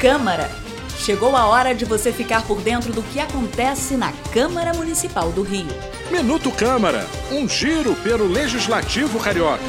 Câmara. Chegou a hora de você ficar por dentro do que acontece na Câmara Municipal do Rio. Minuto Câmara, um giro pelo Legislativo Carioca.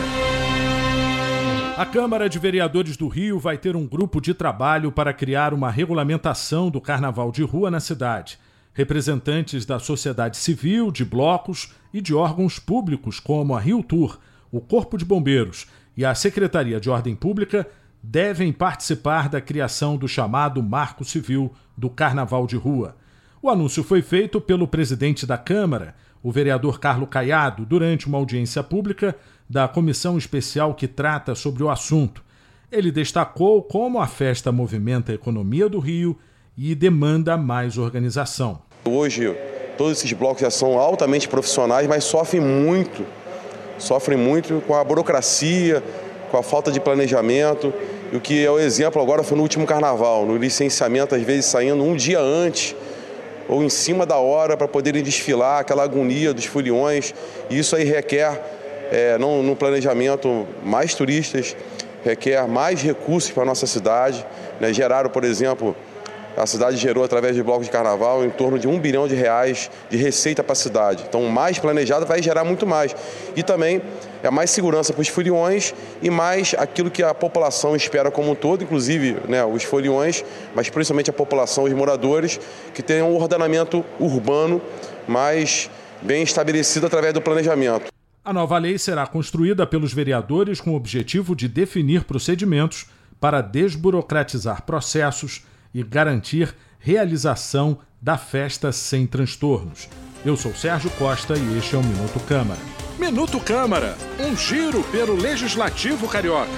A Câmara de Vereadores do Rio vai ter um grupo de trabalho para criar uma regulamentação do carnaval de rua na cidade. Representantes da sociedade civil, de blocos e de órgãos públicos como a Rio Tour, o Corpo de Bombeiros e a Secretaria de Ordem Pública devem participar da criação do chamado Marco Civil do Carnaval de Rua. O anúncio foi feito pelo presidente da Câmara, o vereador Carlo Caiado, durante uma audiência pública da comissão especial que trata sobre o assunto. Ele destacou como a festa movimenta a economia do Rio e demanda mais organização. Hoje, todos esses blocos já são altamente profissionais, mas sofrem muito, sofrem muito com a burocracia, com a falta de planejamento. E o que é o exemplo agora foi no último carnaval, no licenciamento, às vezes saindo um dia antes ou em cima da hora para poderem desfilar, aquela agonia dos foliões. E isso aí requer, é, no, no planejamento, mais turistas, requer mais recursos para a nossa cidade. Né? Geraram, por exemplo, a cidade gerou, através de blocos de carnaval, em torno de um bilhão de reais de receita para a cidade. Então, mais planejado vai gerar muito mais. E também é mais segurança para os foliões e mais aquilo que a população espera como um todo, inclusive né, os foliões, mas principalmente a população, os moradores, que tenham um ordenamento urbano mais bem estabelecido através do planejamento. A nova lei será construída pelos vereadores com o objetivo de definir procedimentos para desburocratizar processos e garantir realização da festa sem transtornos. Eu sou Sérgio Costa e este é o Minuto Câmara. Minuto Câmara, um giro pelo Legislativo Carioca.